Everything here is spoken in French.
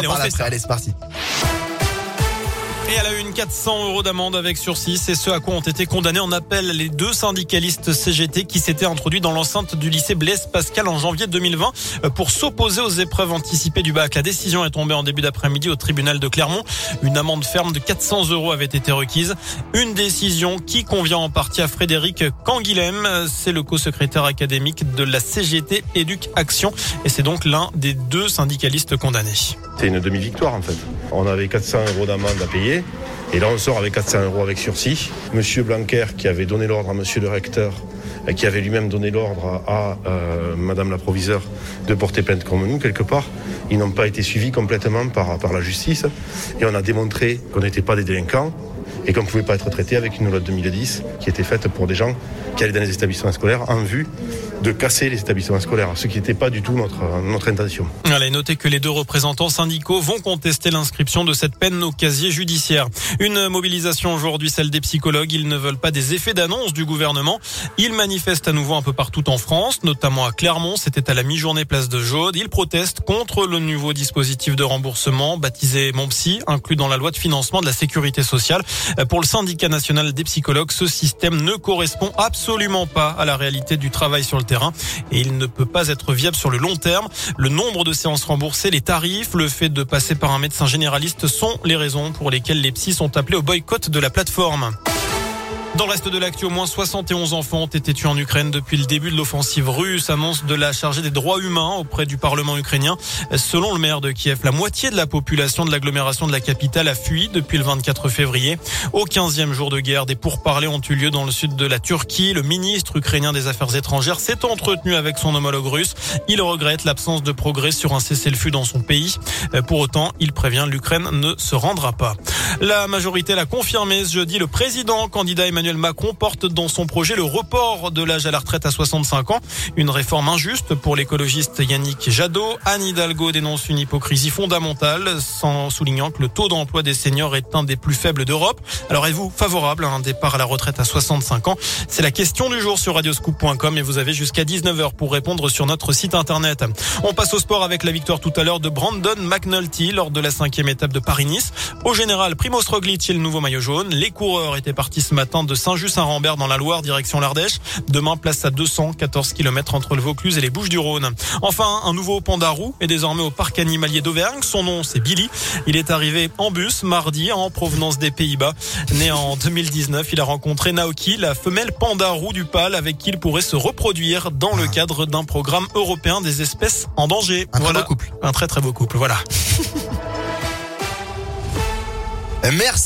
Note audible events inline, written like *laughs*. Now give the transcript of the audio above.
Allez, on fait ça. Allez, c'est parti. Et elle a eu une 400 euros d'amende avec sursis. C'est ce à quoi ont été condamnés en appel les deux syndicalistes CGT qui s'étaient introduits dans l'enceinte du lycée Blaise Pascal en janvier 2020 euh, pour s'opposer aux épreuves anticipées du bac. La décision est tombée en début d'après-midi au tribunal de Clermont. Une amende ferme de 400 euros avait été requise. Une décision qui convient en partie à Frédéric Canguilhem. C'est le co-secrétaire académique de la CGT Éduc Action et c'est donc l'un des deux syndicalistes condamnés. C'est une demi-victoire en fait. On avait 400 euros d'amende à payer. Et là, on sort avec 400 euros avec sursis. Monsieur Blanquer, qui avait donné l'ordre à monsieur le recteur, et qui avait lui-même donné l'ordre à, euh, madame la proviseure de porter plainte comme nous, quelque part, ils n'ont pas été suivis complètement par la justice. Et on a démontré qu'on n'était pas des délinquants et qu'on ne pouvait pas être traité avec une loi de 2010 qui était faite pour des gens qui allaient dans les établissements scolaires en vue de casser les établissements scolaires, ce qui n'était pas du tout notre, intention. Allez, notez que les deux représentants syndicaux vont contester l'inscription de cette peine au casier judiciaire. Une mobilisation aujourd'hui, celle des psychologues. Ils ne veulent pas des effets d'annonce du gouvernement. Ils manifestent à nouveau un peu partout en France, notamment à Clermont. C'était à la mi-journée place de Jaude. Ils protestent contre le nouveau dispositif de remboursement baptisé Mon Psy, inclus dans la loi de financement de la sécurité sociale. Pour le syndicat national des psychologues, ce système ne correspond absolument pas à la réalité du travail sur le terrain et il ne peut pas être viable sur le long terme. Le nombre de séances remboursées, les tarifs, le fait de passer par un médecin généraliste sont les raisons pour lesquelles les psys sont appelés au boycott de la plateforme. Dans le reste de l'actu, au moins 71 enfants ont été tués en Ukraine depuis le début de l'offensive russe, annonce de la chargée des droits humains auprès du Parlement ukrainien. Selon le maire de Kiev, la moitié de la population de l'agglomération de la capitale a fui depuis le 24 février. Au 15e jour de guerre, des pourparlers ont eu lieu dans le sud de la Turquie. Le ministre ukrainien des Affaires étrangères s'est entretenu avec son homologue russe. Il regrette l'absence de progrès sur un cessez-le-feu dans son pays. Pour autant, il prévient l'Ukraine ne se rendra pas. La majorité l'a confirmé ce jeudi. Le président candidat Macron porte dans son projet le report de l'âge à la retraite à 65 ans. Une réforme injuste pour l'écologiste Yannick Jadot. Anne Hidalgo dénonce une hypocrisie fondamentale, sans soulignant que le taux d'emploi des seniors est un des plus faibles d'Europe. Alors êtes-vous favorable à un départ à la retraite à 65 ans? C'est la question du jour sur radioscoop.com et vous avez jusqu'à 19h pour répondre sur notre site internet. On passe au sport avec la victoire tout à l'heure de Brandon McNulty lors de la cinquième étape de Paris-Nice. Au général, Primo Roglic est le nouveau maillot jaune. Les coureurs étaient partis ce matin de Saint-Just-Saint-Rambert dans la Loire, direction l'Ardèche. Demain, place à 214 km entre le Vaucluse et les Bouches-du-Rhône. Enfin, un nouveau pandarou est désormais au parc animalier d'Auvergne. Son nom, c'est Billy. Il est arrivé en bus mardi en provenance des Pays-Bas. Né en 2019, il a rencontré Naoki, la femelle pandarou du pâle avec qui il pourrait se reproduire dans le cadre d'un programme européen des espèces en danger. Un voilà. très beau couple. Un très très beau couple. Voilà. *laughs* Merci.